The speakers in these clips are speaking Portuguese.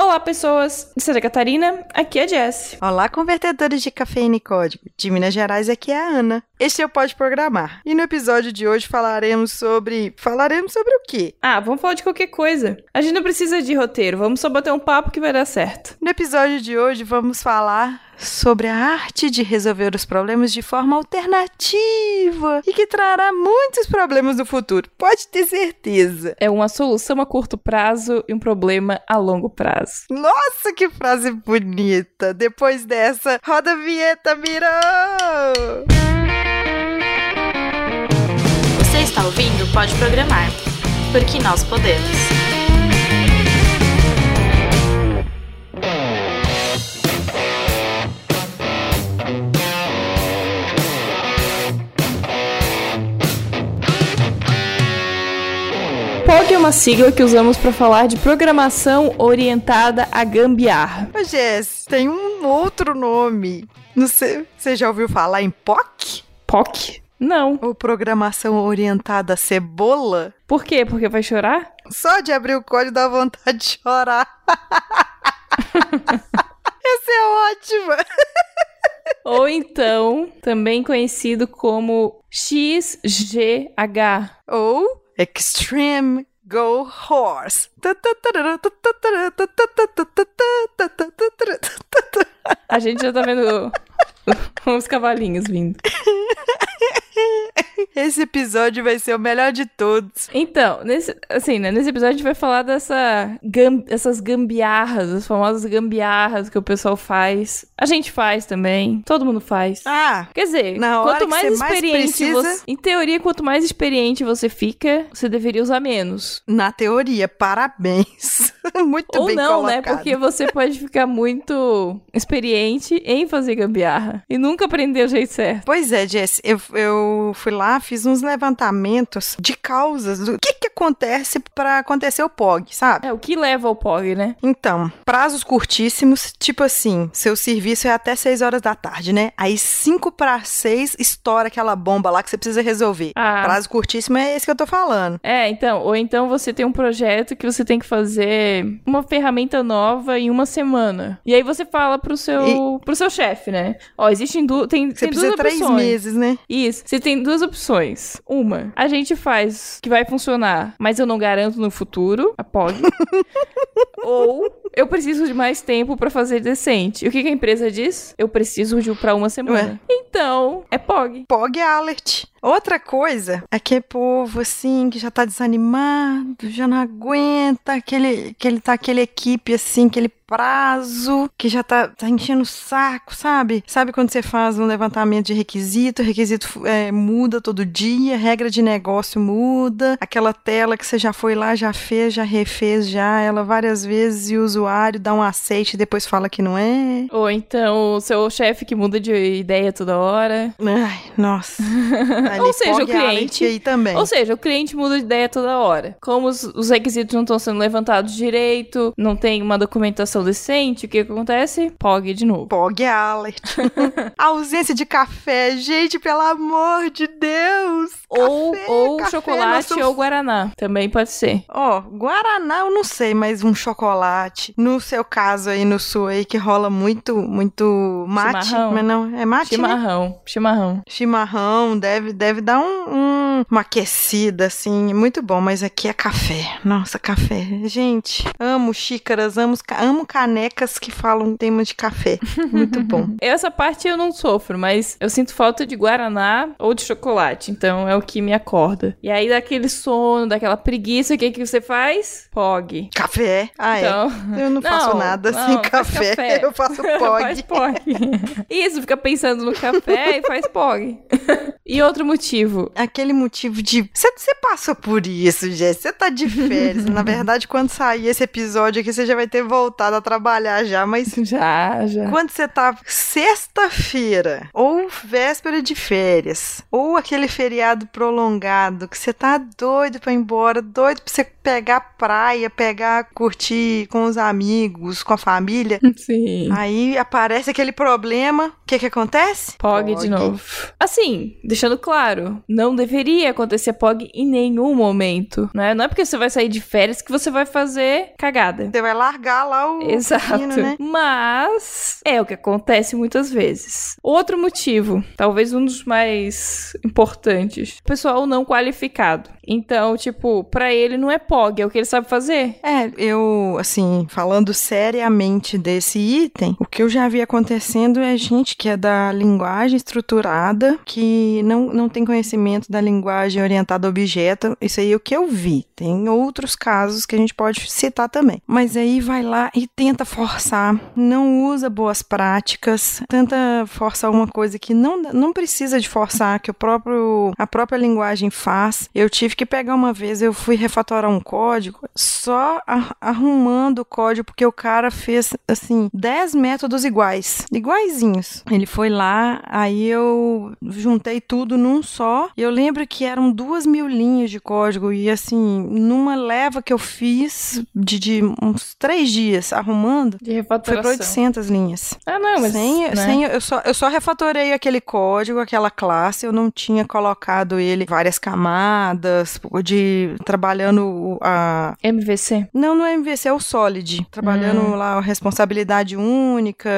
Olá, pessoas de Santa Catarina, aqui é a Jess. Olá, convertedores de cafeína e código. De Minas Gerais, aqui é a Ana. Este é o Pode Programar. E no episódio de hoje falaremos sobre. Falaremos sobre o quê? Ah, vamos falar de qualquer coisa. A gente não precisa de roteiro, vamos só bater um papo que vai dar certo. No episódio de hoje vamos falar sobre a arte de resolver os problemas de forma alternativa e que trará muitos problemas no futuro, pode ter certeza. É uma solução a curto prazo e um problema a longo prazo. Nossa, que frase bonita! Depois dessa, roda a vinheta, mirou! Você está ouvindo Pode Programar, porque nós podemos. POG é uma sigla que usamos para falar de programação orientada a gambiarra. Ô, Jess, tem um outro nome. Não sei, você já ouviu falar em POC? POC? Não. Ou programação orientada a cebola? Por quê? Porque vai chorar? Só de abrir o código dá vontade de chorar. Essa é ótima. Ou então, também conhecido como XGH. Ou Extreme Go Horse. A gente já tá vendo os cavalinhos vindo. Esse episódio vai ser o melhor de todos. Então, nesse, assim, né, nesse episódio a gente vai falar dessa gam, essas gambiarras, as famosas gambiarras que o pessoal faz. A gente faz também, todo mundo faz. Ah, Quer dizer, na hora quanto mais você mais experiente precisa- você, em teoria, quanto mais experiente você fica, você deveria usar menos. na teoria, parabéns. Muito Ou bem não, né? colocado. Porque você pode ficar muito experiente em fazer gambiarra e nunca aprender o jeito certo. Pois é, Jess, eu, eu fui lá, fiz uns levantamentos de causas do que que acontece pra acontecer o POG, sabe? É o que leva ao POG, né? Então, prazos curtíssimos, tipo assim, seu serviço é até 6 horas da tarde, né? Aí 5 para 6 estoura aquela bomba lá que você precisa resolver. Ah. Prazo curtíssimo é esse que eu tô falando. É, então, ou então você tem um projeto que você tem que fazer uma ferramenta nova em uma semana. E aí você fala pro seu, pro seu chefe, né? Ó, existem du tem, Você tem precisa duas de três opções. meses, né? Isso. Você tem duas opções. Uma, a gente faz que vai funcionar, mas eu não garanto no futuro, a POG. Ou eu preciso de mais tempo pra fazer decente. E o que, que a empresa diz? Eu preciso de pra uma semana. Então, é POG. POG alert. Outra coisa é que é povo assim que já tá desanimado, já não aguenta, aquele, que ele tá aquele equipe assim, aquele prazo, que já tá, tá enchendo o saco, sabe? Sabe quando você faz um levantamento de requisito, requisito é, muda todo dia, regra de negócio muda, aquela tela que você já foi lá, já fez, já refez já ela várias vezes e o usuário dá um aceite e depois fala que não é. Ou então o seu chefe que muda de ideia toda hora. Ai, nossa. Ali, Ou seja, o cliente- aí também. Ou seja, o cliente muda de ideia toda hora. Como os, os requisitos não estão sendo levantados direito, não tem uma documentação decente, o que, que acontece? POG de novo. Pog alert. A ausência de café, gente, pelo amor de Deus. Ou, Café, ou café, chocolate somos- ou guaraná. Também pode ser. Ó, Guaraná eu não sei, mas um chocolate. No seu caso aí, no sul aí, que rola muito, muito mate. Chimarrão. Mas não, é mate, né? Chimarrão. Chimarrão. Chimarrão, deve, deve dar um, um- uma aquecida, assim, muito bom, mas aqui é café. Nossa, café. Gente, amo xícaras, amo, amo canecas que falam tema de café. Muito bom. Essa parte eu não sofro, mas eu sinto falta de guaraná ou de chocolate. Então é o que me acorda. E aí daquele sono, daquela preguiça, o que, que você faz? POG. Café? Ah, é. Então, Eu não faço Não, nada não, sem café. café. Eu faço Faz pog. POG. Isso, fica pensando no café e faz POG. e outro motivo. Aquele motivo de. Você passou por isso, Jess. Você tá de férias. Na verdade, quando sair esse episódio aqui, você já vai ter voltado a trabalhar já, mas. Já, já. Quando você tá sexta-feira, ou véspera de férias, ou aquele feriado prolongado, que você tá doido pra ir embora, doido pra você pegar praia, pegar, curtir com os amigos, com a família. Sim. Aí aparece aquele problema. O que que acontece? POG de novo. Assim, deixando claro, não deveria acontecer POG em nenhum momento, né? Não é porque você vai sair de férias que você vai fazer cagada. Você vai largar lá o Exato. menino, né? Mas é o que acontece muitas vezes. Outro motivo, talvez um dos mais importantes, pessoal não qualificado. Então, tipo, pra ele não é POG, é o que ele sabe fazer. É, eu, assim, falando seriamente desse item, o que eu já vi acontecendo é gente que é da linguagem estruturada, que não, não tem conhecimento da linguagem orientada a objeto. Isso aí é o que eu vi. Tem outros casos que a gente pode citar também. Mas aí vai lá e tenta forçar, não usa boas práticas, tenta forçar uma coisa que não, não precisa de forçar, que o próprio, a própria linguagem faz. Eu tive que pegar uma vez, eu fui refatorar um código só arrumando o código, porque o cara fez, assim, 10 métodos iguais, iguaizinhos. Ele foi lá, aí eu juntei tudo num só, eu lembro que eram duas mil linhas de código, e assim, numa leva que eu fiz de, de uns três dias arrumando, De foi para 800 linhas. Ah, não, mas. sem, né? sem- eu, só, eu só refatorei aquele código, aquela classe, eu não tinha colocado ele várias camadas, de trabalhando o- a. MVC. Não, não é MVC, é o Solid. Trabalhando Hum. lá a responsabilidade única.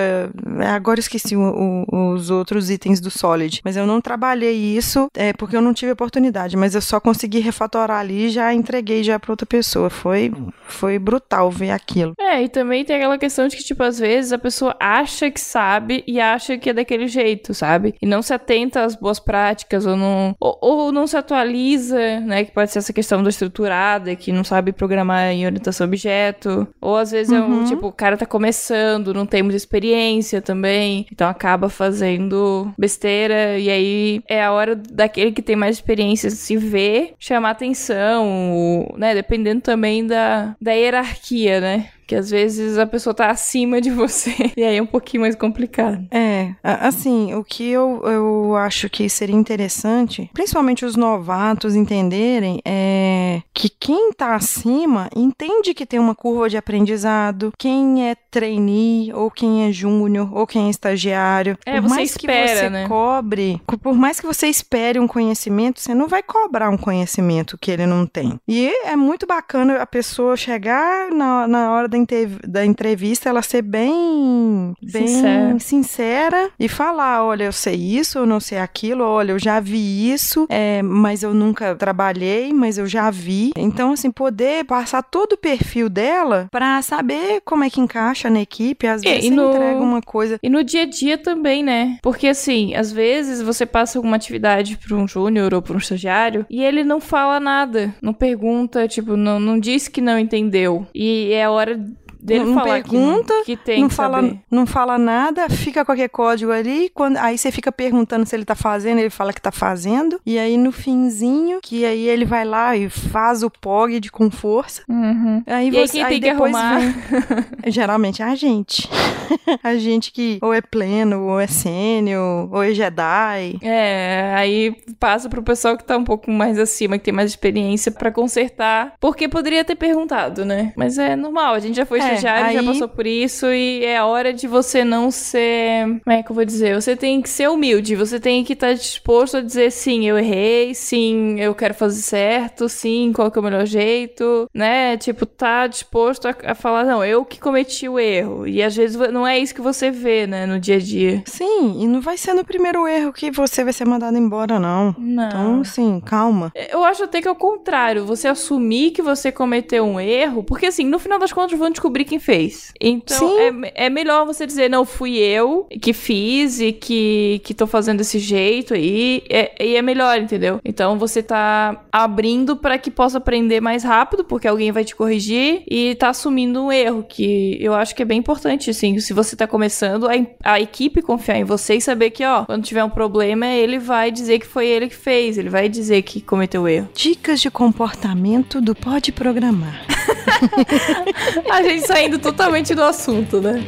É, Agora eu esqueci o- o- os outros itens do Solid. Mas eu não trabalhei isso é, porque eu não tive oportunidade. Mas eu só consegui refatorar ali e já entreguei já para outra pessoa. Foi, foi brutal ver aquilo. É, e também tem aquela questão de que, tipo, às vezes a pessoa acha que sabe e acha que é daquele jeito, sabe? E não se atenta às boas práticas ou não, ou, ou não se atualiza, né? Que pode ser essa questão da estruturada, que não sabe programar em orientação a objeto. Ou às vezes é um, Uhum. tipo, o cara tá começando, não tem muita experiência também, então acaba fazendo besteira e aí é a hora daquele que tem mais experiência se ver, chamar atenção, né? Dependendo também da, da hierarquia, né? Que às vezes a pessoa tá acima de você. E aí é um pouquinho mais complicado. É, assim, o que eu, eu acho que seria interessante, principalmente os novatos entenderem, é que quem tá acima entende que tem uma curva de aprendizado, quem é trainee, ou quem é júnior, ou quem é estagiário. É, por mais espera, que você né? cobre, por mais que você espere um conhecimento, você não vai cobrar um conhecimento que ele não tem. E é muito bacana a pessoa chegar na, na hora da, da entrevista, ela ser bem, bem Sincera. sincera e falar: olha, eu sei isso, eu não sei aquilo, olha, eu já vi isso, é, mas eu nunca trabalhei, mas eu já vi. Então, assim, poder passar todo o perfil dela pra saber como é que encaixa na equipe. Às É, vezes e no- entrega uma coisa. E no dia a dia também, né? Porque assim, às vezes você passa alguma atividade pra um júnior ou pra um estagiário e ele não fala nada, não pergunta, tipo, não, não diz que não entendeu. E é a hora dele Não falar pergunta, que, que tem não que fala, saber. não fala nada, fica qualquer código ali, quando, aí você fica perguntando se ele tá fazendo, ele fala que tá fazendo, e aí no finzinho, que aí ele vai lá e faz o POG de com força, Uhum. aí E aí você quem aí tem que depois arrumar? vem- geralmente é a gente. a gente que ou é pleno, ou é sênior, ou é Jedi. É, aí passa pro pessoal que tá um pouco mais acima, que tem mais experiência pra consertar. Porque poderia ter perguntado, né? Mas é normal, a gente já foi É, estagiário, já aí- passou por isso e é hora de você não ser. Como é que eu vou dizer? Você tem que ser humilde, você tem que estar disposto a dizer sim, eu errei, sim, eu quero fazer certo, sim, qual que é o melhor jeito, né? Tipo, tá disposto a, a falar, não, eu que cometi o erro. E às vezes não é isso que você vê, né, no dia a dia. Sim, e não vai ser no primeiro erro que você vai ser mandado embora, não. Não. Então, assim, calma. Eu acho até que é o contrário, você assumir que você cometeu um erro, porque assim, no final das contas vão descobrir quem fez. Então é, é melhor você dizer, não, fui eu que fiz e que, que tô fazendo desse jeito aí, é- e é melhor, entendeu? Então você tá abrindo pra que possa aprender mais rápido, porque alguém vai te corrigir, e tá assumindo um erro, que eu acho que é bem importante, assim, se você tá começando, a, a equipe confiar em você e saber que, ó, quando tiver um problema, ele vai dizer que foi ele que fez, ele vai dizer que cometeu erro. Dicas de comportamento do Pode Programar. A gente saindo totalmente do assunto, né?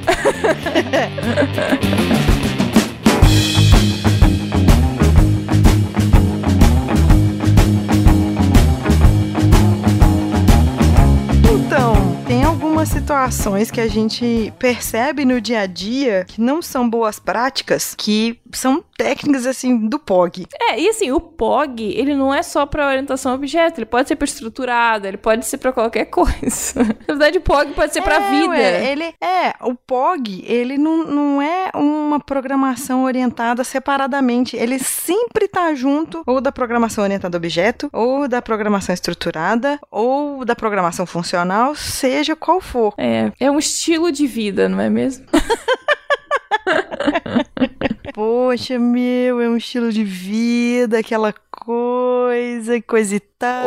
situações que a gente percebe no dia a dia que não são boas práticas, que são técnicas assim do POG. É, e assim, o POG, ele não é só pra orientação a objeto, ele pode ser pra estruturado, ele pode ser pra qualquer coisa. Na verdade, o POG pode ser pra É, vida. ué, ele é, o POG, ele não, não é uma programação orientada separadamente, ele sempre tá junto ou da programação orientada a objeto, ou da programação estruturada, ou da programação funcional, seja qual for. É, é um estilo de vida, não é mesmo? Poxa, meu, é um estilo de vida, aquela coisa, coisa e tal.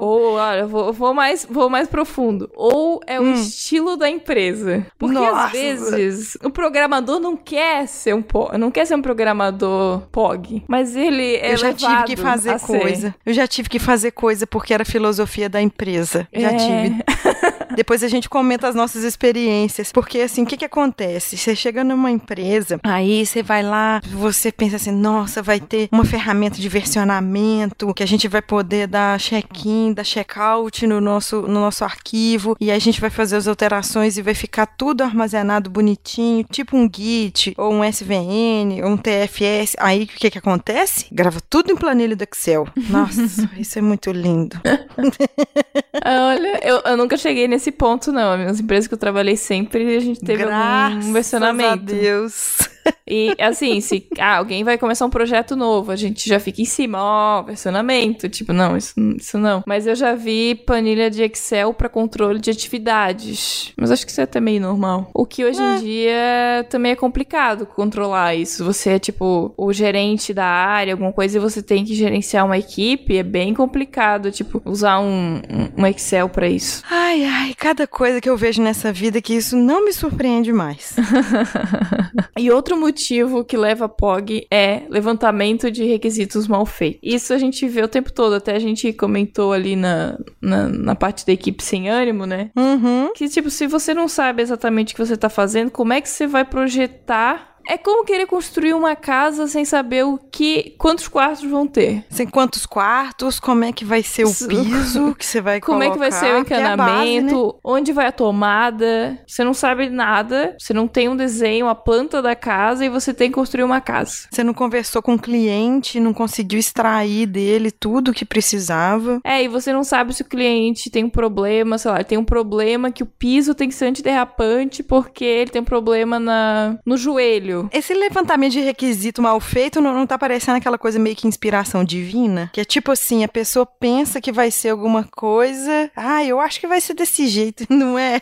Ou, ou, olha, vou, vou mais, vou mais profundo. Ou é o Hum. estilo da empresa. Porque Nossa. às vezes o programador não quer ser um não quer ser um programador POG, mas ele é eu já tive que fazer a ser. coisa. Eu já tive que fazer coisa porque era filosofia da empresa. Já É. tive. Depois a gente comenta as nossas experiências. Porque, assim, o que que acontece? Você chega numa empresa, aí você vai lá, você pensa assim, nossa, vai ter uma ferramenta de versionamento, que a gente vai poder dar check-in, dar check-out no nosso, no nosso arquivo, e a gente vai fazer as alterações e vai ficar tudo armazenado bonitinho, tipo um Git, ou um SVN, ou um TFS. Aí, o que que acontece? Grava tudo em planilha do Excel. Nossa, isso é muito lindo. Olha, eu, eu nunca cheguei nesse ponto, não. As empresas que eu trabalhei sempre, a gente teve Graças algum versionamento. a Deus. E assim, se ah, alguém vai começar um projeto novo, a gente já fica em cima, ó, versionamento. Tipo, não, isso, isso não. Mas eu já vi planilha de Excel pra controle de atividades. Mas acho que isso é até meio normal. O que hoje em dia também é complicado controlar isso. Você é tipo o gerente da área, alguma coisa, e você tem que gerenciar uma equipe, é bem complicado, tipo, usar um, um- um Excel pra isso. Ai, ai, cada coisa que eu vejo nessa vida que isso não me surpreende mais. E outro motivo que leva a POG é levantamento de requisitos mal feitos. Isso a gente vê o tempo todo, até a gente comentou ali na, na, na parte da equipe sem ânimo, né? Uhum. Que, tipo, se você não sabe exatamente o que você tá fazendo, como é que você vai projetar? É como querer construir uma casa sem saber o que, quantos quartos vão ter. Sem quantos quartos, como é que vai ser o piso que você vai Como é que vai ser o colocar, que é base, né? encanamento? Onde vai a tomada? Você não sabe nada, você não tem um desenho, a planta da casa e você tem que construir uma casa. Você não conversou com o cliente, não conseguiu extrair dele tudo que precisava. É, e você não sabe se o cliente tem um problema, sei lá, ele tem um problema que o piso tem que ser antiderrapante porque ele tem um problema na, no joelho. Esse levantamento de requisito mal feito não, não tá parecendo aquela coisa meio que inspiração divina? Que é tipo assim, a pessoa pensa que vai ser alguma coisa. Ah, eu acho que vai ser desse jeito, não é?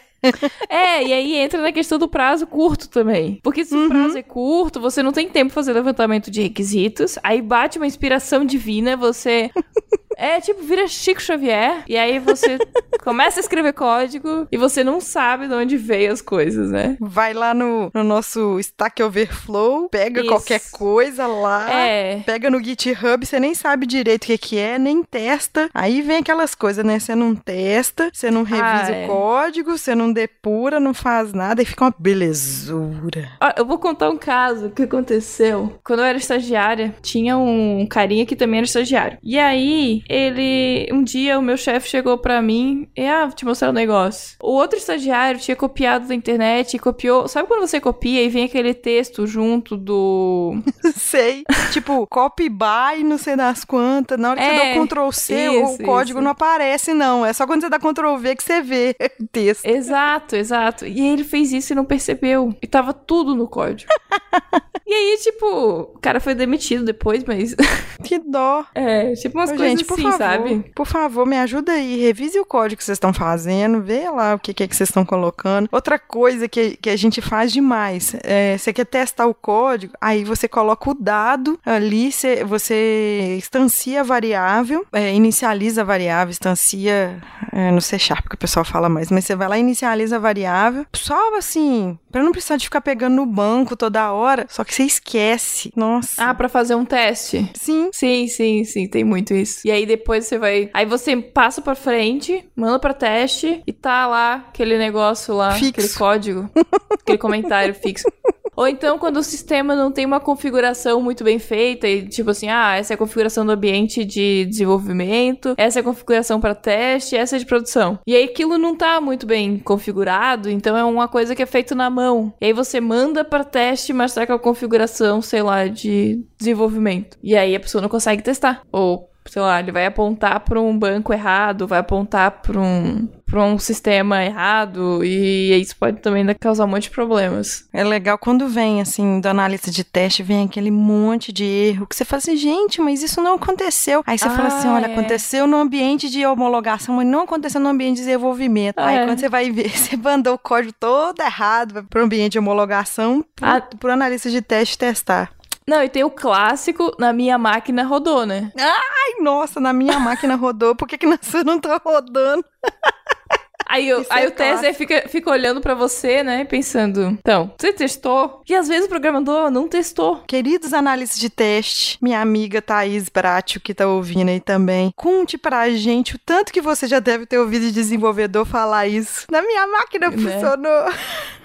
É, e aí entra na questão do prazo curto também. Porque se o prazo é curto, você não tem tempo pra fazer levantamento de requisitos, aí bate uma inspiração divina, você. É tipo, vira Chico Xavier, e aí você começa a escrever código e você não sabe de onde veio as coisas, né? Vai lá no, no nosso Stack Overflow, pega Isso. qualquer coisa lá. É. Pega no GitHub, você nem sabe direito o que, que é, nem testa. Aí vem aquelas coisas, né? Você não testa, você não revisa Ah, é. o código, você não depura, não faz nada e fica uma belezura. Ó, eu vou contar um caso que aconteceu. Quando eu era estagiária, tinha um carinha que também era estagiário. E aí, ele. Um dia, o meu chefe chegou pra mim e, ah, vou te mostrar um negócio. O outro estagiário tinha copiado da internet e copiou. Sabe quando você copia e vem aquele texto junto do. Sei. tipo, copy by, não sei das quantas. Na hora que É, você dá o Ctrl C, isso, o código isso. não aparece, não. É só quando você dá Ctrl V que você vê o texto. Exato, exato. E aí ele fez isso e não percebeu. E tava tudo no código. e aí, tipo, o cara foi demitido depois, mas. Que dó. É, tipo umas Ô, coisas gente, por assim, favor, sabe? por favor, me ajuda aí, revise o código que vocês estão fazendo, vê lá o que, que é que vocês estão colocando. Outra coisa que, que a gente faz demais, é, você quer testar o código, aí você coloca o dado ali, você, você instancia a variável, é, inicializa a variável, instancia, é, no C Sharp que o pessoal fala mais, mas você vai lá e inicializa a variável, só assim, pra não precisar de ficar pegando no banco toda hora, só que você esquece. Nossa. Ah, pra fazer um teste? Sim, Sim, sim, sim, tem muito isso. E aí depois você vai. Aí você passa pra frente, manda pra teste e tá lá aquele negócio lá, Fixo. aquele código, aquele comentário fixo. Ou então quando o sistema não tem uma configuração muito bem feita e tipo assim, ah, essa é a configuração do ambiente de desenvolvimento, essa é a configuração para teste, essa é de produção. E aí aquilo não tá muito bem configurado, então é uma coisa que é feito na mão. E aí você manda para teste, mas tá com a configuração, sei lá, de desenvolvimento. E aí a pessoa não consegue testar. Ou sei lá, ele vai apontar para um banco errado, vai apontar para um para um sistema errado e isso pode também causar um monte de problemas. É legal quando vem assim do analista de teste, vem aquele monte de erro que você fala assim, gente, mas isso não aconteceu. Aí você ah, fala assim, olha, é. aconteceu no ambiente de homologação, mas não aconteceu no ambiente de desenvolvimento. Ah, Aí é. quando você vai ver, você mandou o código todo errado para o ambiente de homologação para ah. analista de teste testar. Não, e tem o clássico, na minha máquina rodou, né? Ai, nossa, na minha máquina rodou, por que, que na sua não tá rodando? Aí, eu, aí é o tester fica, fica olhando para você, né? Pensando, então, você testou? E às vezes o programador não testou. Queridos analistas de teste, minha amiga Thaís Bratio, que tá ouvindo aí também, conte pra gente o tanto que você já deve ter ouvido de desenvolvedor falar isso. Na minha máquina né? funcionou.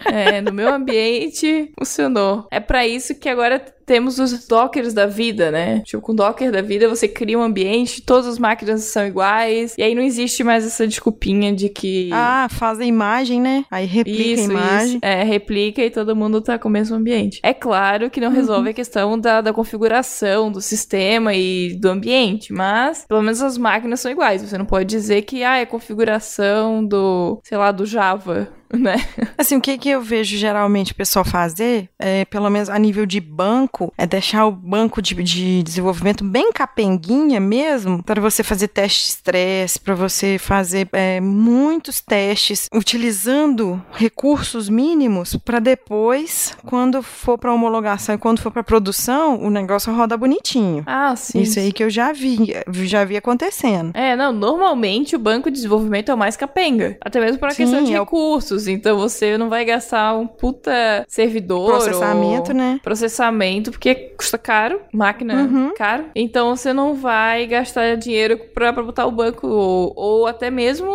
É, no meu ambiente funcionou. É para isso que agora temos os dockers da vida, né? Tipo, com docker da vida você cria um ambiente, todas as máquinas são iguais, e aí não existe mais essa desculpinha de que. Ah, faz a imagem, né? Aí replica isso, a imagem. Isso. É, replica e todo mundo tá com o mesmo ambiente. É claro que não resolve a questão da, da configuração do sistema e do ambiente, mas pelo menos as máquinas são iguais. Você não pode dizer que, ah, é configuração do, sei lá, do Java. né? Assim, o que, que eu vejo geralmente o pessoal fazer, é, pelo menos a nível de banco, é deixar o banco de, de desenvolvimento bem capenguinha mesmo, para você fazer teste de estresse, para você fazer é, muitos testes, utilizando recursos mínimos, para depois, quando for para homologação e quando for para produção, o negócio roda bonitinho. Ah, sim. Isso aí que eu já vi, já vi acontecendo. É, não, normalmente o banco de desenvolvimento é o mais capenga, até mesmo para questão de é recursos então você não vai gastar um puta servidor. Processamento, né? Processamento, porque custa caro, máquina uhum. caro. Então você não vai gastar dinheiro pra, pra botar o banco, ou, ou até mesmo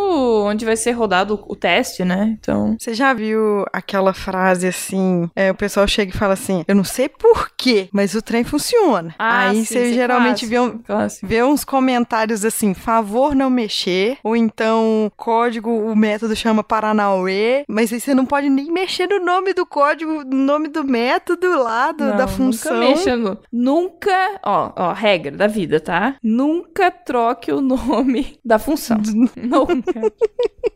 onde vai ser rodado o teste, né? Então. Você já viu aquela frase assim? É, o pessoal chega e fala assim: Eu não sei porquê, mas o trem funciona. Ah, Aí sim, você geralmente vê, um, vê uns comentários assim: favor não mexer, ou então código, o método chama Paranauê mas aí você não pode nem mexer no nome do código, no nome do método lá, do, não, da função. Nunca mexa no... Nunca, ó, ó, regra da vida, tá? Nunca troque o nome da função. nunca.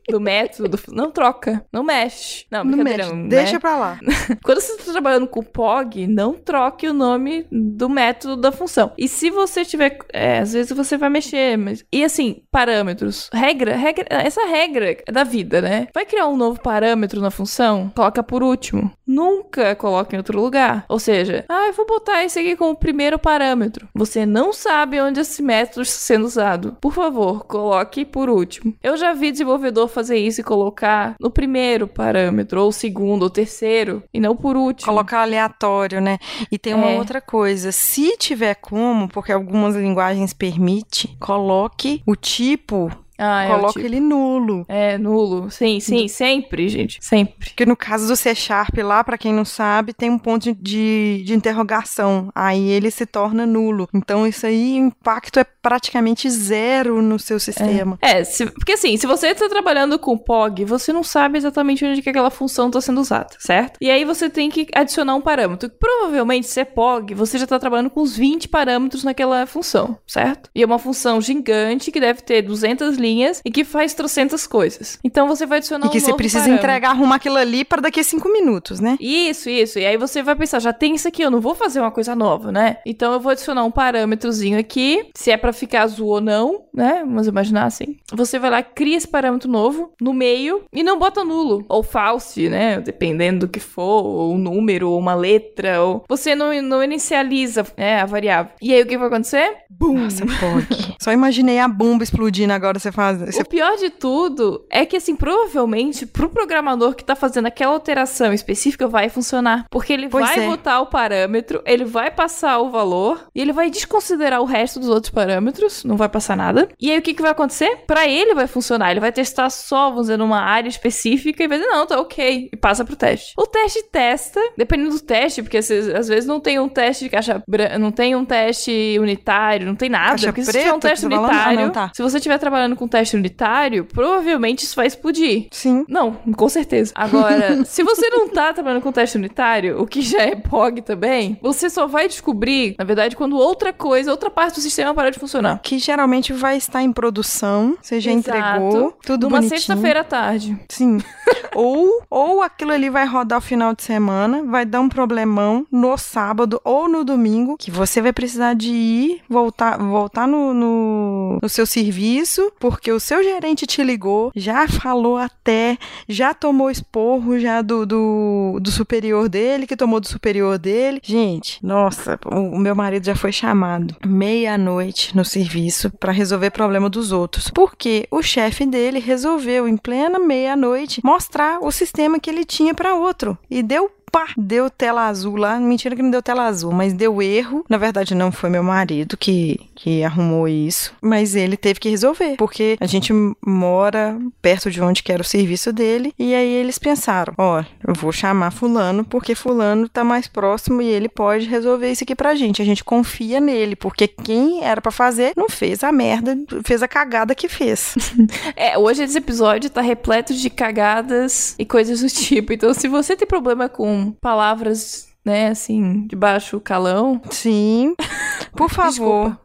Do método, do... não troca, não mexe. Não, não mexe. Não Deixa né? pra lá. Quando você está trabalhando com POG, não troque o nome do método da função. E se você tiver, é, às vezes você vai mexer, mas e assim, parâmetros, regra, regra, essa regra é da vida, né? Vai criar um novo parâmetro na função, coloca por último. Nunca coloca em outro lugar. Ou seja, ah, eu vou botar esse aqui como primeiro parâmetro. Você não sabe onde esse método está sendo usado. Por favor, coloque por último. Eu já vi desenvolvedor fazer isso e colocar no primeiro parâmetro, ou segundo, ou terceiro, e não por último. Colocar aleatório, né? E tem uma é. outra coisa. Se tiver como, porque algumas linguagens permite, coloque o tipo ah, Coloca é tipo... ele nulo. É, nulo. Sim, sim, sempre, gente. Sempre. Porque no caso do C Sharp lá, para quem não sabe, tem um ponto de, de interrogação. Aí ele se torna nulo. Então isso aí, o impacto é praticamente zero no seu sistema. É, é se, porque assim, se você tá trabalhando com POG, você não sabe exatamente onde que aquela função tá sendo usada, certo? E aí você tem que adicionar um parâmetro. Provavelmente, se é POG, você já tá trabalhando com uns 20 parâmetros naquela função, certo? E é uma função gigante que deve ter 200 linhas linhas e que faz trocentas coisas. Então você vai adicionar um E que você precisa parâmetro. entregar, arrumar aquilo ali para daqui a cinco minutos, né? Isso, isso. E aí você vai pensar, já tem isso aqui, eu não vou fazer uma coisa nova, né? Então eu vou adicionar um parâmetrozinho aqui, se é para ficar azul ou não, né? Vamos imaginar assim. Você vai lá, cria esse parâmetro novo no meio e não bota nulo ou false, né? Dependendo do que for, ou um número, ou uma letra, ou você não, não inicializa né, a variável. E aí o que vai acontecer? Bum! Nossa, pode. Só imaginei a bomba explodindo agora você Você... O pior de tudo é que, assim, provavelmente, pro programador que tá fazendo aquela alteração específica, vai funcionar. Porque ele Pois vai é. botar o parâmetro, ele vai passar o valor, e ele vai desconsiderar o resto dos outros parâmetros, não vai passar nada. E aí, o que, que vai acontecer? Pra ele vai funcionar. Ele vai testar só, vamos dizer, numa área específica, e vai dizer, não, tá ok. E passa pro teste. O teste testa, dependendo do teste, porque às vezes, às vezes não tem um teste de caixa branca, não tem um teste unitário, não tem nada. Caixa porque se tiver um preta, teste tá falando? Ah, unitário, não, tá. se você estiver trabalhando com teste unitário, provavelmente isso vai explodir. Sim. Não, com certeza. Agora, se você não tá trabalhando com teste unitário, o que já é POG também, você só vai descobrir, na verdade, quando outra coisa, outra parte do sistema parar de funcionar. Que geralmente vai estar em produção, você já Exato. entregou, tudo Numa bonitinho. sexta-feira à tarde. Sim. ou, ou aquilo ali vai rodar o final de semana, vai dar um problemão no sábado ou no domingo, que você vai precisar de ir, voltar, voltar no, no, no seu serviço, porque o seu gerente te ligou, já falou até, já tomou esporro já do, do, do superior dele, que tomou do superior dele. Gente, nossa, o, o meu marido já foi chamado meia-noite no serviço para resolver problema dos outros, porque o chefe dele resolveu em plena meia-noite mostrar o sistema que ele tinha para outro e deu pá, deu tela azul lá. Mentira que não deu tela azul, mas deu erro. Na verdade, não foi meu marido que, que arrumou isso, mas ele teve que resolver, porque a gente mora perto de onde que era o serviço dele, e aí eles pensaram: ó, eu vou chamar Fulano, porque Fulano tá mais próximo e ele pode resolver isso aqui pra gente. A gente confia nele, porque quem era pra fazer não fez a merda, fez a cagada que fez. É, hoje esse episódio tá repleto de cagadas e coisas do tipo. Então, se você tem problema com palavras, né, assim, de baixo calão, Sim. Por favor.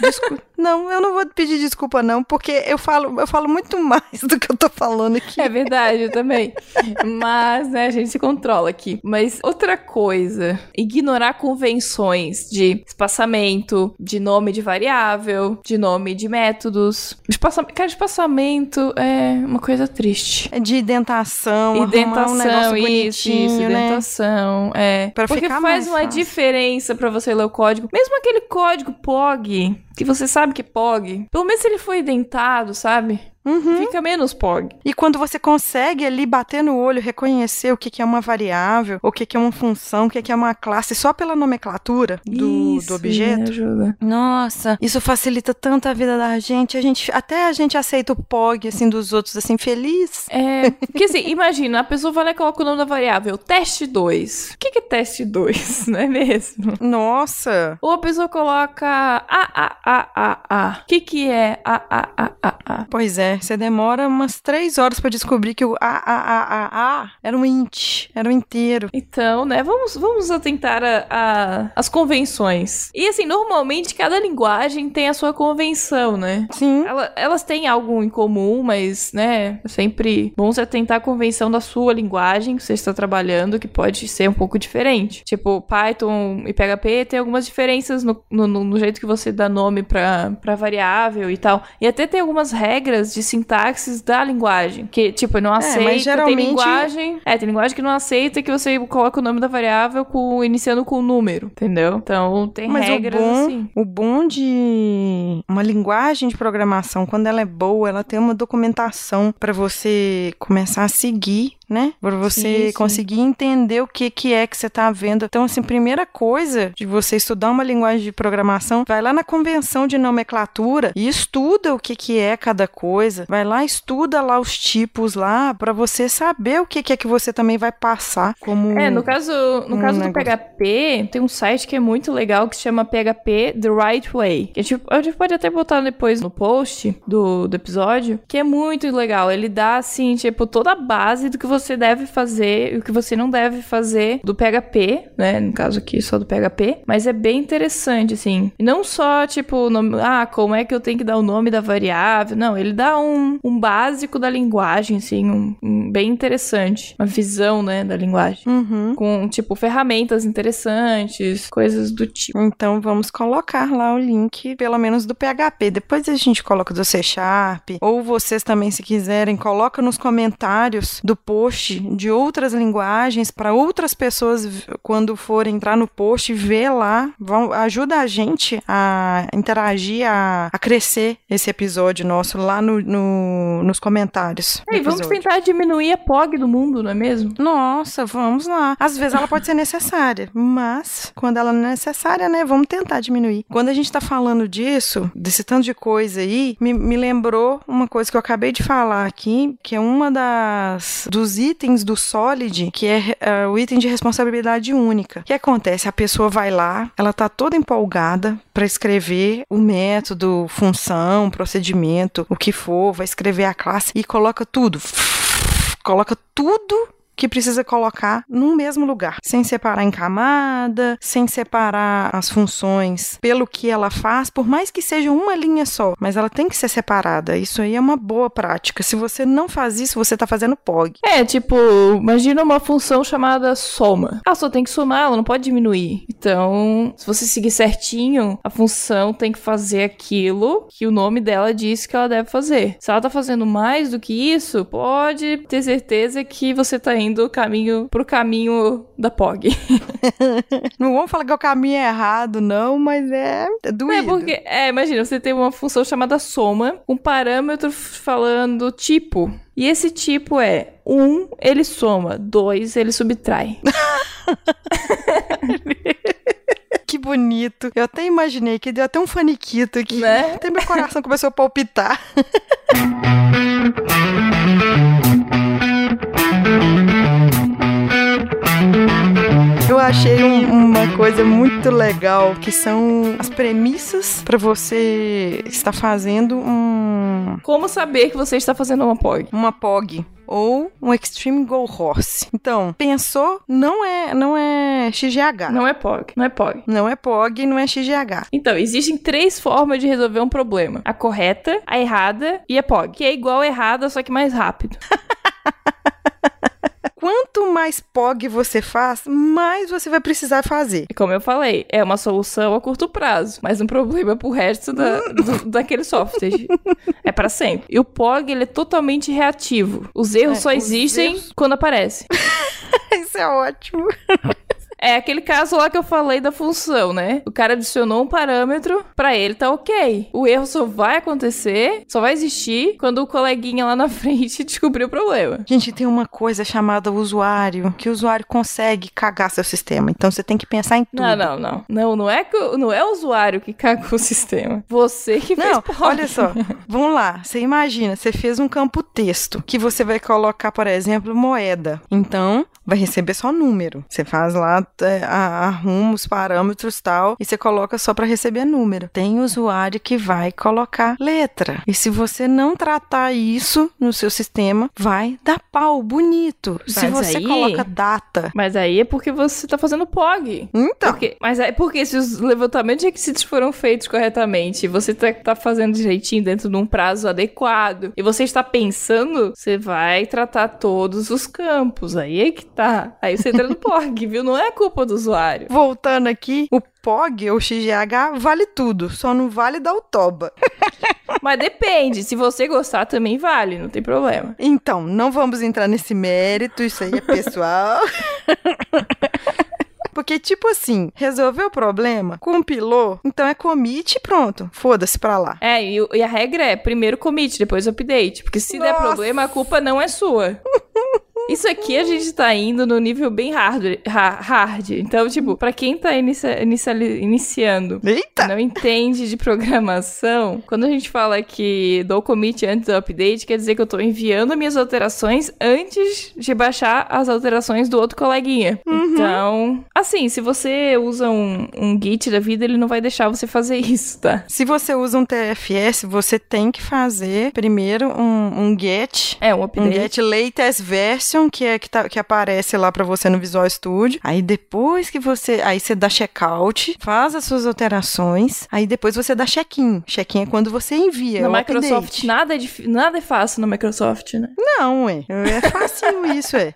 Desculpa. Não, eu não vou pedir desculpa, não, porque eu falo, eu falo muito mais do que eu tô falando aqui. É verdade, eu também. Mas, né, a gente se controla aqui. Mas outra coisa, ignorar convenções de espaçamento, de nome de variável, de nome de métodos. Espaçamento, cara, espaçamento é uma coisa triste. É de identação, arrumar Identação, um negócio isso, isso, né? identação, é. Pra Porque faz uma fácil. diferença pra você ler o código. Mesmo aquele código POG, que você sabe que é POG, pelo menos ele foi identado, sabe? Uhum. Fica menos POG. E quando você consegue ali bater no olho, reconhecer o que, que é uma variável, o que, que é uma função, o que, que é uma classe, só pela nomenclatura do, Isso, do objeto. me ajuda. Nossa, isso facilita tanto a vida da gente. A gente até a gente aceita o POG assim dos outros assim feliz. É, porque assim, imagina, a pessoa vai lá e coloca o nome da variável, teste 2. O que que é teste 2, não é mesmo? Nossa. Ou a pessoa coloca A, A, A, A, A. O que que é A, A, A, A, A? Pois é, você demora umas três horas pra descobrir que o A, A, A, A, A era um int, era um inteiro. Então, né, vamos, vamos atentar a, a- as convenções. E assim, normalmente cada linguagem tem a sua convenção, né? Sim. Ela- elas têm algo em comum, mas, né, é sempre bom você atentar a convenção da sua linguagem que você está trabalhando, que pode ser um pouco diferente. Tipo, Python e PHP tem algumas diferenças no, no- no- no jeito que você dá nome pra pra variável e tal. E até tem algumas regras de sintaxes da linguagem, que, tipo, não aceita, mas geralmente- tem linguagem... É, tem linguagem que não aceita que você coloca o nome da variável com, iniciando com um número, entendeu? Então, tem Mas o regras bom, assim. o bom de uma linguagem de programação, quando ela é boa, ela tem uma documentação para você começar a seguir, né? Para você Sim, sim. conseguir entender o que que é que você tá vendo. Então, assim, primeira coisa de você estudar uma linguagem de programação, vai lá na convenção de nomenclatura e estuda o que que é cada coisa. Vai lá, estuda lá os tipos lá para você saber o que que é que você também vai passar como É, no caso, no um caso do negócio. PHP, tem um site que é muito legal que se chama PHP The Right Way. Que a, gente, a gente pode até botar depois no post do, do episódio, que é muito legal. Ele dá, assim, tipo, toda a base do que você deve fazer e o que você não deve fazer do PHP, né? No caso aqui, só do PHP. Mas é bem interessante, assim. Não só, tipo, nome, ah, como é que eu tenho que dar o nome da variável. Não, ele dá um, um básico da linguagem, assim, um, um bem interessante. Uma visão, né, da linguagem Uhum. com, tipo, ferramentas interessantes, coisas do tipo. Então vamos colocar lá o link, pelo menos do PHP. Depois a gente coloca do C Sharp. Ou vocês também, se quiserem, coloca nos comentários do post post de outras linguagens para outras pessoas quando forem entrar no post ver lá, vão, ajuda a gente a interagir, a, a crescer esse episódio nosso lá no, no nos comentários. E vamos tentar diminuir a POG do mundo, não é mesmo? Nossa, vamos lá. Às vezes ela pode ser necessária, mas quando ela não é necessária, né, vamos tentar diminuir. Quando a gente tá falando disso, desse tanto de coisa aí, me, me lembrou uma coisa que eu acabei de falar aqui, que é uma das dos itens do Solid, que é uh, o item de responsabilidade única. O que acontece? A pessoa vai lá, ela tá toda empolgada para escrever o método, função, procedimento, o que for, vai escrever a classe e coloca tudo. Coloca tudo que precisa colocar no mesmo lugar, sem separar em camada, sem separar as funções pelo que ela faz, por mais que seja uma linha só, mas ela tem que ser separada. Isso aí é uma boa prática. Se você não faz isso, você está fazendo POG. É, tipo, imagina uma função chamada soma. Ela só tem que somar, ela não pode diminuir. Então, se você seguir certinho, a função tem que fazer aquilo que o nome dela diz que ela deve fazer. Se ela está fazendo mais do que isso, pode ter certeza que você está indo indo caminho pro caminho da POG. não vamos falar que é o caminho errado, não, mas é, é doído. É porque, é, imagina, você tem uma função chamada soma, um parâmetro falando tipo. E esse tipo é um, ele soma, dois, ele subtrai. que bonito. Eu até imaginei que deu até um faniquito aqui. Né? Até meu coração começou a palpitar. achei um, uma coisa muito legal que são as premissas para você estar fazendo um. Como saber que você está fazendo uma POG? Uma POG ou um Extreme Go Horse. Então, pensou, não é, não é XGH. Não é POG, não é POG. Não é POG, não é XGH. Então, existem três formas de resolver um problema: a correta, a errada e a POG, que é igual a errada, só que mais rápido. quanto mais POG você faz, mais você vai precisar fazer. Como eu falei, é uma solução a curto prazo, mas um problema pro resto da, do, daquele software. é para sempre. E o POG, ele é totalmente reativo. Os erros é, só existem erros... quando aparece. Isso é ótimo. É aquele caso lá que eu falei da função, né? O cara adicionou um parâmetro, para ele tá ok. O erro só vai acontecer, só vai existir quando o coleguinha lá na frente descobrir o problema. Gente, tem uma coisa chamada usuário, que o usuário consegue cagar seu sistema. Então você tem que pensar em tudo. Não, não, não. Não, não é, que, não é o usuário que cagou o sistema. Você que fez Não, olha só. Vamos lá. Você imagina, você fez um campo texto que você vai colocar, por exemplo, moeda. Então, vai receber só número. Você faz lá é, arruma os parâmetros tal e você coloca só para receber número. Tem usuário que vai colocar letra. E se você não tratar isso no seu sistema, vai dar pau bonito. Mas se você aí... coloca data. Mas aí é porque você tá fazendo POG. Então. Porque... Mas é porque se os levantamentos de requisitos foram feitos corretamente, você tá, tá fazendo direitinho dentro de um prazo adequado e você está pensando, você vai tratar todos os campos. Aí é que tá. Aí você entra no POG, viu? Não é culpa do usuário. Voltando aqui, o POG ou XGH vale tudo, só não vale da Utoba. Mas depende, se você gostar também vale, não tem problema. Então, não vamos entrar nesse mérito, isso aí é pessoal. Porque, tipo assim, resolveu o problema, compilou, então é commit e pronto. Foda-se pra lá. É, e, e, a regra é primeiro commit, depois update. Porque se Nossa. der problema, a culpa não é sua. Isso aqui a gente tá indo no nível bem hard. hard. Então, tipo, pra quem tá inicia, iniciando Eita. não entende de programação, quando a gente fala que dou commit antes do update, quer dizer que eu tô enviando minhas alterações antes de baixar as alterações do outro coleguinha. Uhum. Então, assim, se você usa um, um Git da vida, ele não vai deixar você fazer isso, tá? Se você usa um TFS, você tem que fazer primeiro um, um get. É, um update. Um get latest version que é que, tá, que aparece lá para você no Visual Studio. Aí depois que você, aí você dá checkout, faz as suas alterações, aí depois você dá check-in. Check-in é quando você envia. No Microsoft nada é dif... nada é fácil no Microsoft, né? Não, é. É fácil isso, é.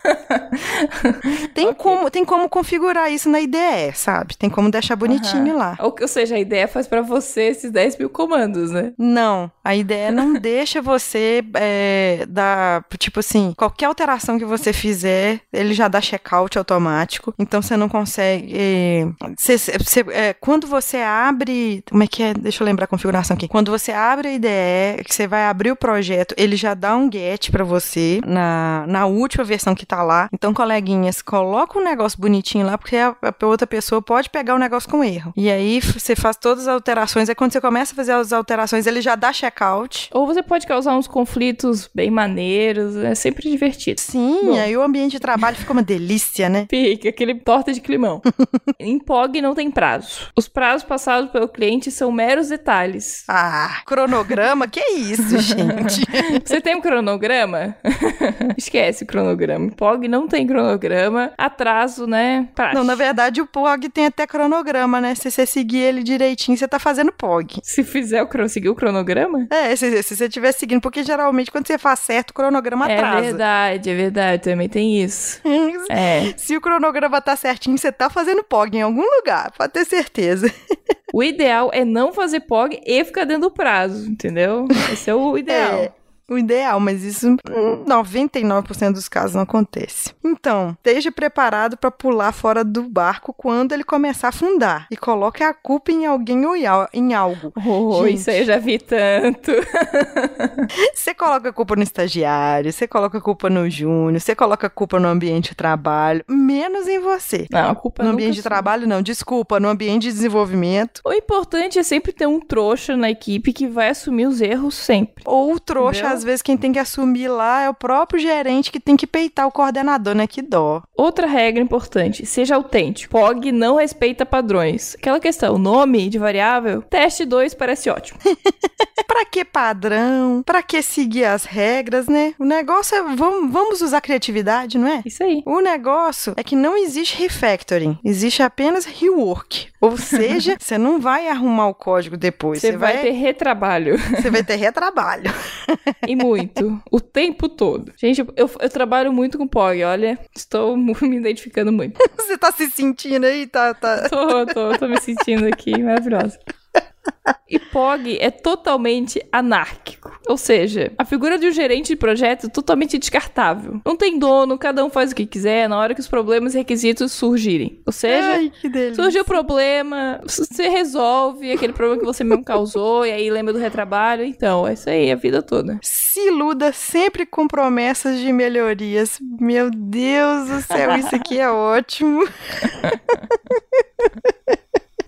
tem okay. como, tem como configurar isso na IDE, sabe? Tem como deixar bonitinho lá. Ou, ou seja, a ideia faz pra você esses 10 mil comandos, né? Não, a ideia não deixa você é, dar, tipo assim, qualquer alteração que você fizer, ele já dá checkout automático. Então você não consegue. é, você- você- é, quando você abre. Como é que é? Deixa eu lembrar a configuração aqui. Quando você abre a IDE, que você vai abrir o projeto, ele já dá um get pra você na, na última versão que tá lá. Então, coleguinhas, coloca um negócio bonitinho lá, porque a, a outra pessoa pode pegar o negócio com erro. E aí você faz todas as alterações. Aí quando você começa a fazer as alterações, ele já dá checkout. Ou você pode causar uns conflitos bem maneiros, é sempre divertido. Sim, Bom. aí o ambiente de trabalho fica uma delícia, né? Fica aquele torta de climão. em POG não tem prazo. Os prazos passados pelo cliente são meros detalhes. Ah, cronograma? que isso, gente? Você tem um cronograma? Esquece o cronograma. POG não tem cronograma. Atraso, né? Praxe. Não, na verdade o POG tem até cronograma, né? Se você seguir ele direitinho, você tá fazendo POG. Se fizer o seguir o cronograma? É, se, se você estiver seguindo, porque geralmente quando você faz certo, o cronograma É atrasa. verdade, é verdade. Também tem isso. É. Se o cronograma tá certinho, você tá fazendo POG em algum lugar, pode ter certeza. O ideal é não fazer POG e ficar dentro do prazo, entendeu? Esse é o ideal. É. O ideal, mas isso hum, 99% dos casos não acontece. Então, esteja preparado para pular fora do barco quando ele começar a afundar e coloque a culpa em alguém ou em al- em algo. Oh, Gente. isso aí eu já vi tanto. Você coloca a culpa no estagiário, você coloca a culpa no júnior, você coloca a culpa no ambiente de trabalho, menos em você. Não, a culpa No ambiente de trabalho, não, desculpa, no ambiente de desenvolvimento. O importante é sempre ter um trouxa na equipe que vai assumir os erros sempre. Ou o trouxa, Entendeu? Às vezes, quem tem que assumir lá é o próprio gerente que tem que peitar o coordenador, né? Que dó. Outra regra importante, seja autêntico. POG não respeita padrões. Aquela questão, nome de variável, teste 2 parece ótimo. Pra que padrão? Pra que seguir as regras, né? O negócio é vamos, vamos usar criatividade, não é? Isso aí. O negócio é que não existe refactoring, existe apenas rework. Ou seja, você não vai arrumar o código depois, Você você vai vai, ter retrabalho. você vai ter retrabalho. E muito. o tempo todo. Gente, eu, eu trabalho muito com POG, olha. Estou me identificando muito. Você tá se sentindo aí, tá, tá. Tô, tô, tô me sentindo aqui maravilhosa. E POG é totalmente anárquico. Ou seja, a figura de um gerente de projeto é totalmente descartável. Não tem dono, cada um faz o que quiser na hora que os problemas e requisitos surgirem. Ou seja, Ai, surgiu o problema, você resolve aquele problema que você mesmo causou, e aí lembra do retrabalho. Então, é isso aí, a vida toda. Se iluda sempre com promessas de melhorias. Meu Deus do céu, isso aqui é ótimo.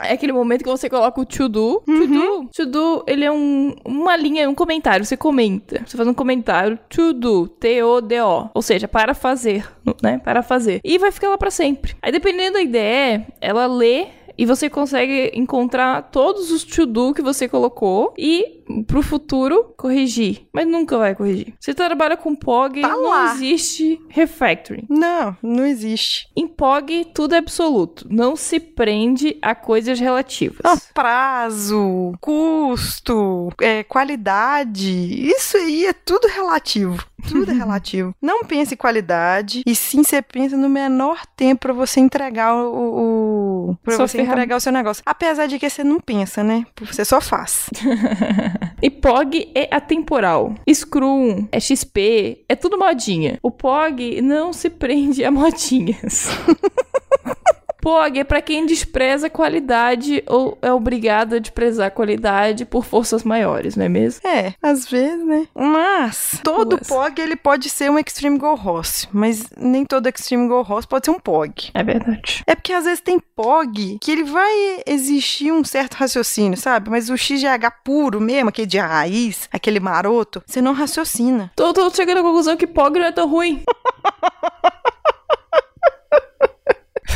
É aquele momento que você coloca o to do. To do, to do, ele é um, uma linha, um comentário. Você comenta. Você faz um comentário. To do. T-O-D-O. Ou seja, para fazer. Né? Para fazer. E vai ficar lá pra sempre. Aí, dependendo da ideia, ela lê. E você consegue encontrar todos os to-do que você colocou e pro futuro corrigir. Mas nunca vai corrigir. Você trabalha com POG, Tá não lá. existe refactoring. Não, não existe. Em POG, tudo é absoluto. Não se prende a coisas relativas. Ah, prazo, custo, é, qualidade, isso aí é tudo relativo. Tudo é relativo. Não pense em qualidade, e sim você pensa no menor tempo pra você entregar o. o pra você ferram- entregar o seu negócio. Apesar de que você não pensa, né? Você só faz. E POG é atemporal. Scrum, é XP, é tudo modinha. O POG não se prende a modinhas. POG é pra quem despreza a qualidade ou é obrigado a desprezar a qualidade por forças maiores, não é mesmo? É, às vezes, né? Mas todo. POG ele pode ser um Extreme Go Host, mas nem todo Extreme Go Host pode ser um POG. É verdade. É porque às vezes tem POG que ele vai exigir um certo raciocínio, sabe? Mas o XGH puro mesmo, aquele de raiz, aquele maroto, você não raciocina. Tô, tô chegando à conclusão que POG não é tão ruim.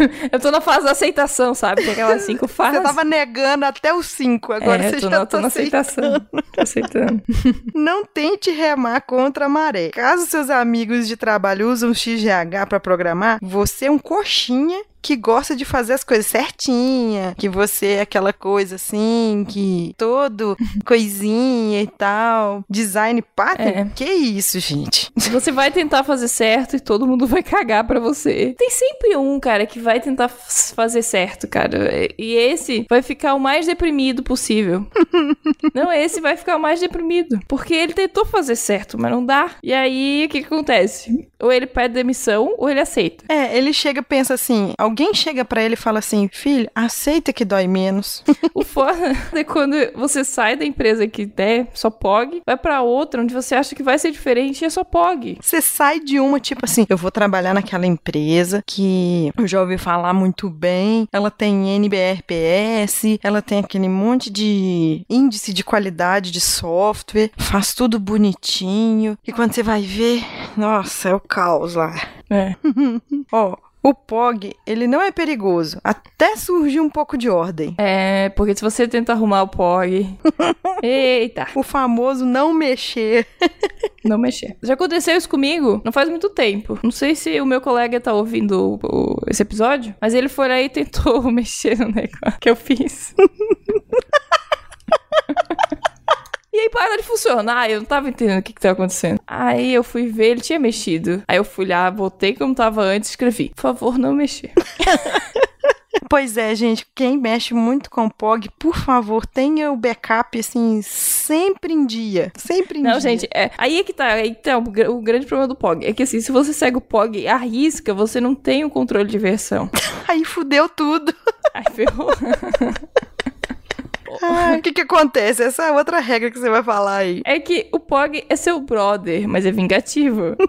Eu tô na fase da aceitação, sabe? Tem aquelas cinco fases. Você tava negando até os 5, agora é, você tô já na, tô tá na aceitando. aceitação. Tô aceitando. Não tente remar contra a maré. Caso seus amigos de trabalho usam XGH para programar, você é um coxinha que gosta de fazer as coisas certinha, que você é aquela coisa assim, que todo coisinha e tal, design pattern. É. Que isso, gente? Você vai tentar fazer certo e todo mundo vai cagar pra você. Tem sempre um, cara, que vai tentar fazer certo, cara. E esse vai ficar o mais deprimido possível. não, esse vai ficar o mais deprimido. Porque ele tentou fazer certo, mas não dá. E aí, o que, que acontece? Ou ele pede demissão, ou ele aceita. É, ele chega e pensa assim, alguém chega pra ele e fala assim, filho, aceita que dói menos. O foda é quando você sai da empresa que é só POG, vai pra outra onde você acha que vai ser diferente e é só POG. Você sai de uma, tipo assim, eu vou trabalhar naquela empresa que eu já ouvi falar muito bem, ela tem NBRPS, ela tem aquele monte de índice de qualidade de software, faz tudo bonitinho, e quando você vai ver, nossa, é o caos lá. É. Ó, o POG, ele não é perigoso, até surgir um pouco de ordem. É, porque se você tenta arrumar o POG. Eita, O famoso não mexer. não mexer. Já aconteceu isso comigo não faz muito tempo. Não sei se o meu colega tá ouvindo o- o- esse episódio, mas ele foi aí e tentou mexer no negócio que eu fiz. E aí para de funcionar, eu não tava entendendo o que que tava acontecendo. Aí eu fui ver, ele tinha mexido. Aí eu fui lá, voltei como tava antes e escrevi. Por favor, não mexer. Pois é, gente, quem mexe muito com POG, por favor, tenha o backup, assim, sempre em dia. Sempre em Não, dia. gente, é, aí é que tá, aí tá o, o grande problema do POG. É que assim, se você segue o POG à risca, você não tem o controle de versão. Aí fudeu tudo. Aí ferrou. O que que acontece? Essa é outra regra que você vai falar aí. É que o POG é seu brother, mas é vingativo.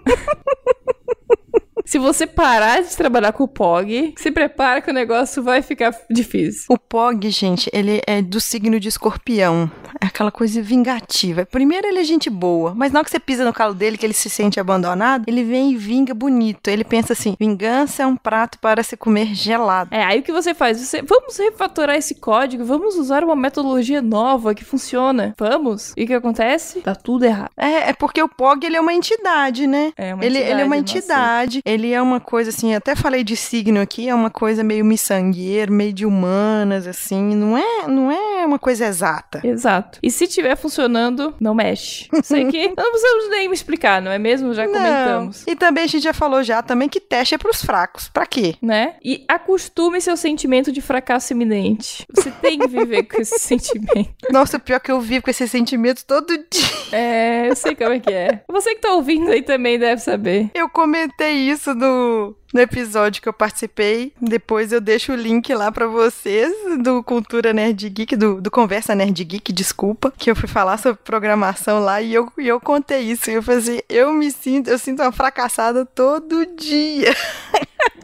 Se você parar de trabalhar com o POG, se prepara que o negócio vai ficar difícil. O POG, gente, ele é do signo de escorpião. É aquela coisa vingativa. Primeiro ele é gente boa, mas na hora que você pisa no calo dele, que ele se sente abandonado, ele vem e vinga bonito. Ele pensa assim: vingança é um prato para se comer gelado. É, aí o que você faz? Você, vamos refatorar esse código, vamos usar uma metodologia nova que funciona. Vamos? E o que acontece? Tá tudo errado. É, é porque o POG ele é uma entidade, né? É uma ele, ele é uma nossa. entidade, ele é uma coisa assim, até falei de signo aqui, é uma coisa meio miçangueiro, meio de humanas, assim, não é, não é uma coisa exata. Exato. E se tiver funcionando, não mexe. Sei que não precisamos nem me explicar, não é mesmo? Já comentamos. Não. E também a gente já falou já também que teste é pros fracos. Pra quê? Né? E acostume seu sentimento de fracasso iminente. Você tem que viver com esse sentimento. Nossa, pior que eu vivo com esse sentimento todo dia. É, eu sei como é que é. Você que tá ouvindo aí também deve saber. Eu comentei isso no, no episódio que eu participei. Depois eu deixo o link lá pra vocês do Cultura Nerd Geek, do, do Conversa Nerd Geek, desculpa, que eu fui falar sobre programação lá e eu, eu contei isso. E eu falei assim, eu me sinto, eu sinto uma fracassada todo dia.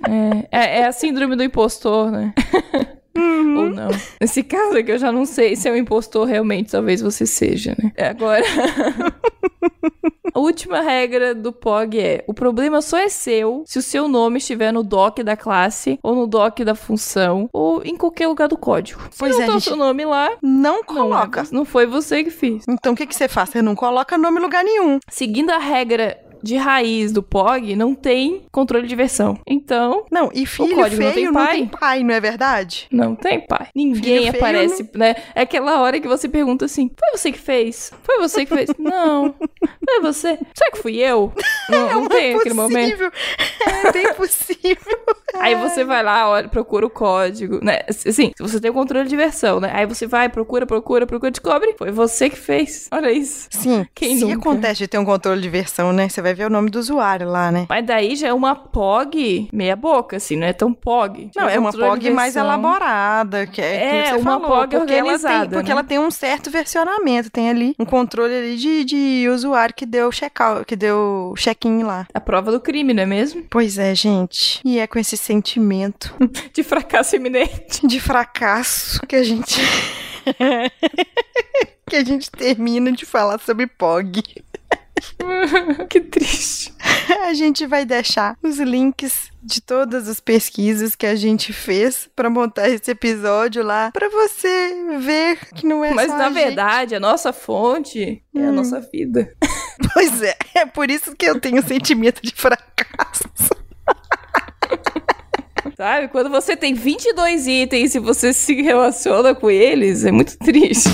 É, é, é a síndrome do impostor, né? Ou não. Nesse caso aqui, eu já não sei se é um impostor realmente, talvez você seja, né? Agora. A última regra do POG é: o problema só é seu se o seu nome estiver no doc da classe, ou no doc da função, ou em qualquer lugar do código. Se Pois não é, tá o gente. seu nome lá, Não não, coloca. é- não foi você que fez. Então o que, que você faz? Você não coloca nome em lugar nenhum. Seguindo a regra de raiz do POG, não tem controle de versão. Então, Não, e filho código não feio tem não pai? tem pai, não é verdade? Não tem pai. Ninguém Filho aparece, né? É aquela hora que você pergunta assim: foi você que fez? Foi você que fez? não. Foi você? Será que fui eu? Não, não tem aquele momento. É bem possível. Aí você vai lá, olha, procura o código, né? Assim, se você tem o controle de versão, né? Aí você vai, procura, procura, procura, descobre. Foi você que fez. Olha isso. Sim, Quem se nunca? acontece de ter um controle de versão, né? Você vai ver o nome do usuário lá, né? Mas daí já é uma POG meia boca, assim, não é tão POG. Não, é uma POG mais elaborada, que é, É, que uma falou, POG porque ela tem, organizada, porque né? ela tem um certo versionamento, tem ali um controle ali de, de usuário que deu check-out, que deu check-in lá. A prova do crime, não é mesmo? Pois é, gente. E é com esse sentimento De fracasso iminente. de fracasso que a gente que a gente termina de falar sobre POG. que triste. A gente vai deixar os links de todas as pesquisas que a gente fez pra montar esse episódio lá, pra você ver que não é Mas na a gente. verdade, a nossa fonte é a Hum. nossa vida. Pois é, é por isso que eu tenho sentimento de fracasso. Sabe? Quando você tem 22 itens e você se relaciona com eles, é muito triste.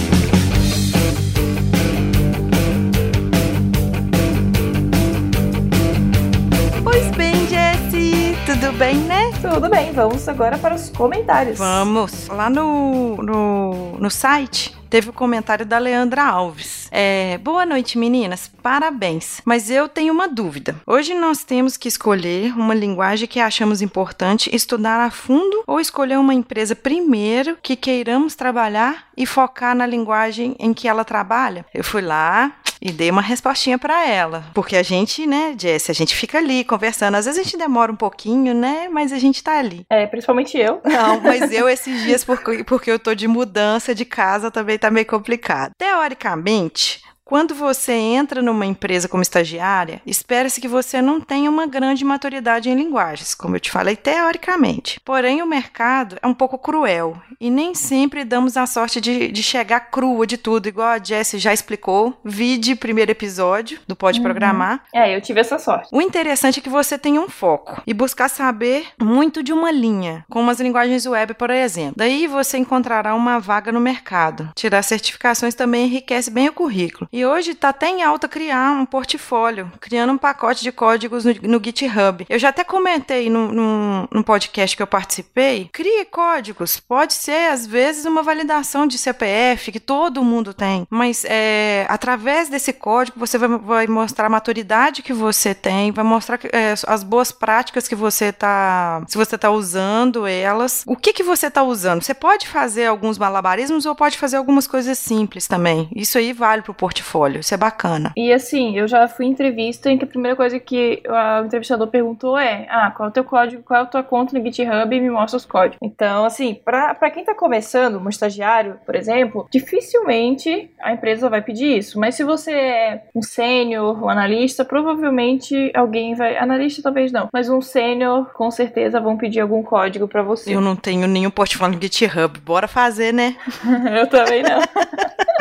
Pois bem, Jessie, tudo bem, né? Tudo bem, vamos agora para os comentários. Vamos. Lá no, no, no site teve o comentário da Leandra Alves. É, Boa noite, meninas. Parabéns. Mas eu tenho uma dúvida. Hoje nós temos que escolher uma linguagem que achamos importante, estudar a fundo ou escolher uma empresa primeiro que queiramos trabalhar e focar na linguagem em que ela trabalha? Eu fui lá, e dei uma respostinha para ela. Porque a gente, né, Jess, a gente fica ali conversando. Às vezes a gente demora um pouquinho, né? Mas a gente tá ali. É, principalmente eu. Não, mas eu esses dias, porque, porque eu tô de mudança de casa, também tá meio complicado. Teoricamente, much quando você entra numa empresa como estagiária, espera-se que você não tenha uma grande maturidade em linguagens, como eu te falei teoricamente. Porém, o mercado é um pouco cruel e nem sempre damos a sorte de, de chegar crua de tudo, igual a Jessie já explicou. Vide primeiro episódio do Pode Programar. É, eu tive essa sorte. O interessante é que você tenha um foco e buscar saber muito de uma linha, como as linguagens web, por exemplo. Daí você encontrará uma vaga no mercado. Tirar certificações também enriquece bem o currículo. E hoje está até em alta criar um portfólio, criando um pacote de códigos no, no GitHub. Eu já até comentei no, podcast que eu participei. Crie códigos. Pode ser, às vezes, uma validação de CPF, que todo mundo tem. Mas é, através desse código, você vai, vai, mostrar a maturidade que você tem, vai mostrar é, as boas práticas que você está. Se você está usando elas. O que, que você está usando? Você pode fazer alguns malabarismos ou pode fazer algumas coisas simples também. Isso aí vale para o portfólio portfólio. Isso é bacana. E assim, eu já fui em entrevista em que a primeira coisa que o entrevistador perguntou é: Ah, qual é o teu código, qual é a tua conta no GitHub e me mostra os códigos. Então, assim, pra, pra quem tá começando, um estagiário, por exemplo, dificilmente a empresa vai pedir isso. Mas se você é um sênior, um analista, provavelmente alguém vai. Analista talvez não, mas um sênior com certeza vão pedir algum código para você. Eu não tenho nenhum portfólio no GitHub. Bora fazer, né? eu também não.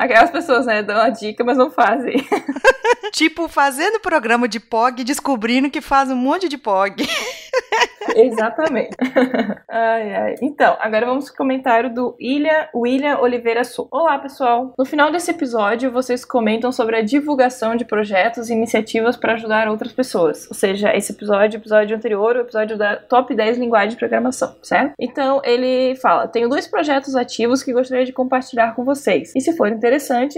Aquelas pessoas, né, dão a dica, mas não fazem. tipo, fazendo programa de POG, descobrindo que faz um monte de POG. Exatamente. ai, ai. Então, agora vamos pro comentário do William, William Oliveira Sul. Olá, pessoal. No final desse episódio, vocês comentam sobre a divulgação de projetos e iniciativas para ajudar outras pessoas. Ou seja, esse episódio, o episódio anterior, o episódio da Top 10 Linguagem de Programação, certo? Então, ele fala: Tenho dois projetos ativos que gostaria de compartilhar com vocês. E se for interessante,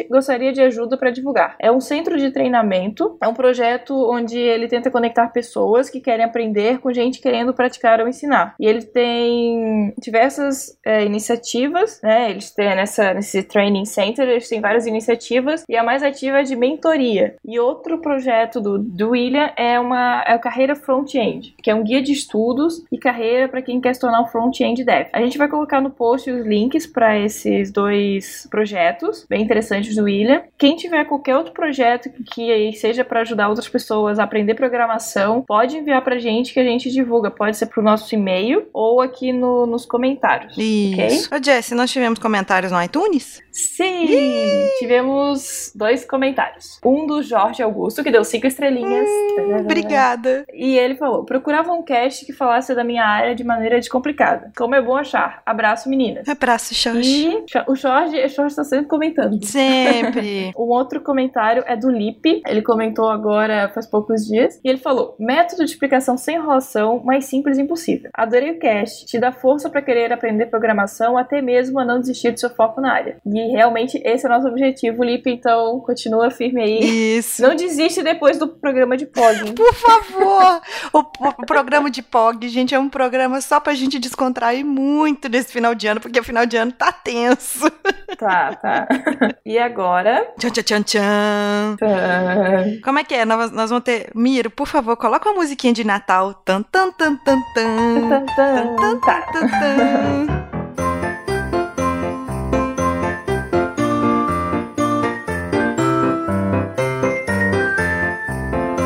gostaria de ajuda para divulgar. É um centro de treinamento, é um projeto onde ele tenta conectar pessoas que querem aprender com gente querendo praticar ou ensinar. E ele tem diversas é, iniciativas, né? Eles têm nessa, nesse training center, eles têm várias iniciativas e a mais ativa é de mentoria. E outro projeto do, do William é uma é o Carreira Front-End, que é um guia de estudos e carreira para quem quer se tornar um front-end dev. A gente vai colocar no post os links para esses dois projetos, bem interessantes do William. Quem tiver qualquer outro projeto que seja para ajudar outras pessoas a aprender programação, pode enviar pra gente que a gente divulga. Pode ser pro nosso e-mail ou aqui no, nos comentários. Isso. Okay? Ô, Jess, nós tivemos comentários no iTunes? Sim! Tivemos dois comentários. Um do Jorge Augusto, que deu cinco estrelinhas. Hum, obrigada. E ele falou: procurava um cast que falasse da minha área de maneira descomplicada. Como é bom achar. Abraço, meninas. Abraço, Jorge. E o Jorge, o Jorge tá sempre comentando. Sempre. um outro comentário é do Lipe. Ele comentou agora faz poucos dias. E ele falou: método de explicação sem enrolação, mais simples e impossível. Adorei o cast. Te dá força para querer aprender programação, até mesmo a não desistir do seu foco na área. E realmente esse é o nosso objetivo, Lipe. Então continua firme aí. Isso. Não desiste depois do programa de POG. Por favor! o, o, programa de POG, gente, é um programa só pra gente descontrair muito nesse final de ano, porque o final de ano tá tenso. Tá, tá. E agora? Tchan, tchan, tchan, tchan. Como é que é? Nós, nós vamos ter. Miro, por favor, coloca uma musiquinha de Natal. Tan, tan, tan, tan, tan. Tan, tan, Tan, tá. tan, tan.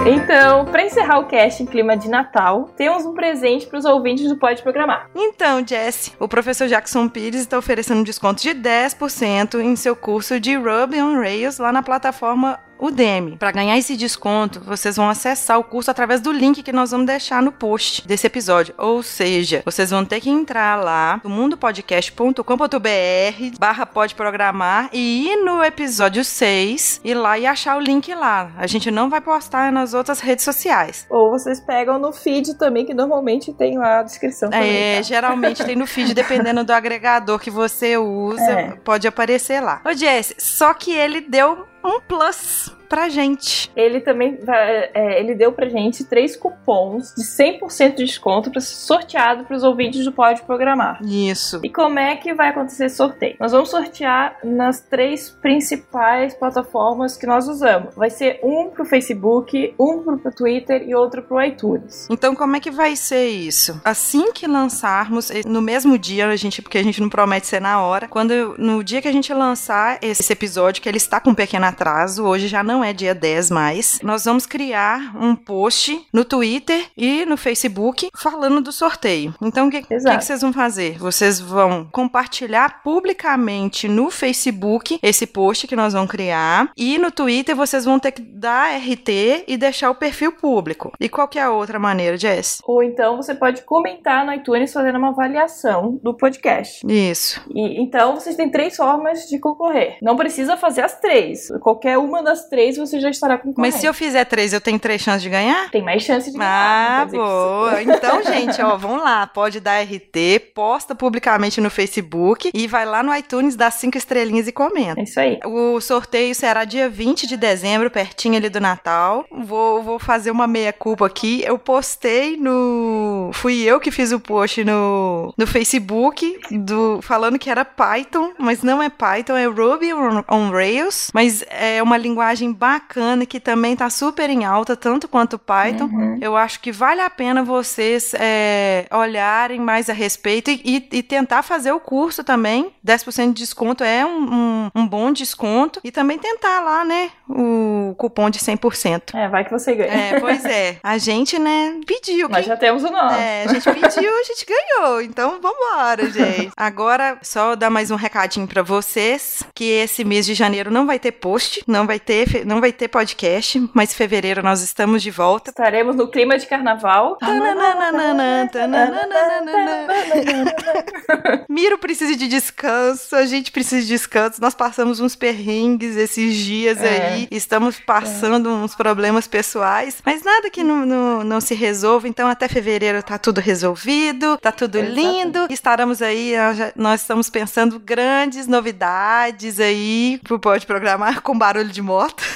Então, para encerrar o cast em clima de Natal, temos um presente para os ouvintes do Pode Programar. Então, Jess, o professor Jackson Pires está oferecendo um desconto de 10% em seu curso de Ruby on Rails lá na plataforma Udemy. Para ganhar esse desconto, vocês vão acessar o curso através do link que nós vamos deixar no post desse episódio. Ou seja, vocês vão ter que entrar lá no mundopodcast.com.br barra pode programar e ir no episódio 6 e lá e achar o link lá. A gente não vai postar nas outras redes sociais. Ou vocês pegam no feed também, que normalmente tem lá a descrição. Também, é, tá? geralmente tem no feed, dependendo do agregador que você usa, é. pode aparecer lá. Ô, Jess, só que ele deu um plus pra gente. Ele também é, ele deu pra gente três cupons de 100% de desconto ser sorteado para os ouvintes do Pode Programar. Isso. E como é que vai acontecer esse sorteio? Nós vamos sortear nas três principais plataformas que nós usamos. Vai ser um pro Facebook, um pro Twitter e outro pro iTunes. Então como é que vai ser isso? Assim que lançarmos, no mesmo dia, a gente, porque a gente não promete ser na hora, quando no dia que a gente lançar esse episódio, que ele está com um pequeno atraso, hoje já não não é dia 10 mais, nós vamos criar um post no Twitter e no Facebook falando do sorteio. Então, o que, que, que, vocês vão fazer? Vocês vão compartilhar publicamente no Facebook esse post que nós vamos criar e no Twitter vocês vão ter que dar RT e deixar o perfil público. E qual que é a outra maneira, Jess? Ou então você pode comentar no iTunes fazendo uma avaliação do podcast. Isso. E, então vocês têm três formas de concorrer. Não precisa fazer as três. Qualquer uma das três três, você já estará concorrendo. Mas se eu fizer três, eu tenho três chances de ganhar? Tem mais chance de ganhar. Ah, boa. Então, gente, ó, vamos lá. Pode dar RT, posta publicamente no Facebook e vai lá no iTunes, dá cinco estrelinhas e comenta. É isso aí. O sorteio será dia 20 de dezembro, pertinho ali do Natal. Vou, vou fazer uma meia-culpa aqui. Eu postei no. Fui eu que fiz o post no, no Facebook do falando que era Python, mas não é Python, é Ruby on, on Rails, mas é uma linguagem bacana que também está super em alta, tanto quanto o Python. Uhum. Eu acho que vale a pena vocês é, olharem mais a respeito e, e, e, tentar fazer o curso também. 10% de desconto é um, um, um, bom desconto. E também tentar lá, né, o cupom de 100%. É, vai que você ganha. É, pois é. A gente, né, pediu. Nós já temos o nosso. É, a gente pediu, a gente ganhou. Então, vambora, gente. Agora, só dar mais um recadinho para vocês, que esse mês de janeiro não vai ter post, não vai ter não vai ter podcast, mas em fevereiro nós estamos de volta. Estaremos no clima de carnaval. Miro precisa de descanso, a gente precisa de descanso. Nós passamos uns perrengues esses dias é. aí, estamos passando é. uns problemas pessoais, mas nada que não, não, não, se resolva. Então, até fevereiro tá tudo resolvido, tá tudo lindo. Estaremos aí, nós estamos pensando grandes novidades aí Pode Programar com barulho de moto.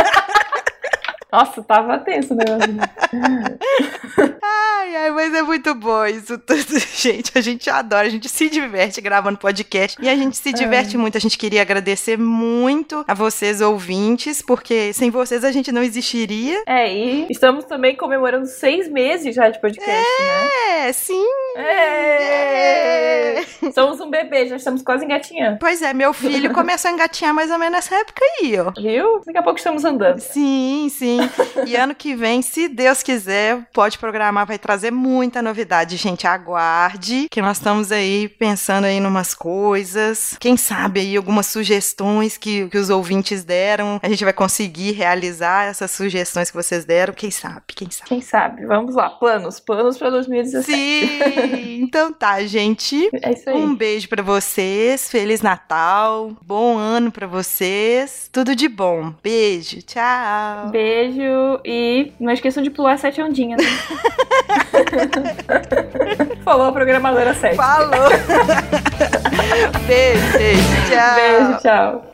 Nossa, tava tenso o negócio. ai, ai, mas é muito bom isso tudo. Gente, a gente adora, a gente se diverte gravando podcast e a gente se diverte muito. A gente queria agradecer muito a vocês, ouvintes, porque sem vocês a gente não existiria. É, e estamos também comemorando seis meses já de podcast, é, né? É, sim. É. é. Somos um bebê, já estamos quase engatinhando. Pois é, meu filho começou a engatinhar mais ou menos nessa época aí, ó. Viu? Daqui a pouco estamos andando. Sim, sim. E ano que vem, se Deus quiser, pode programar, vai trazer muita novidade. Gente, aguarde, que nós estamos aí pensando aí numas coisas. Quem sabe aí algumas sugestões que, que os ouvintes deram, a gente vai conseguir realizar essas sugestões que vocês deram. Quem sabe, quem sabe. Quem sabe. Vamos lá, planos, planos para 2017. Sim. então tá, gente. É isso aí. Um beijo para vocês. Feliz Natal. Bom ano para vocês. Tudo de bom. Beijo. Tchau. Beijo beijo e não esqueçam de pular sete ondinhas. Né? Falou a programadora 7. Falou. beijo, beijo, tchau. Beijo, tchau.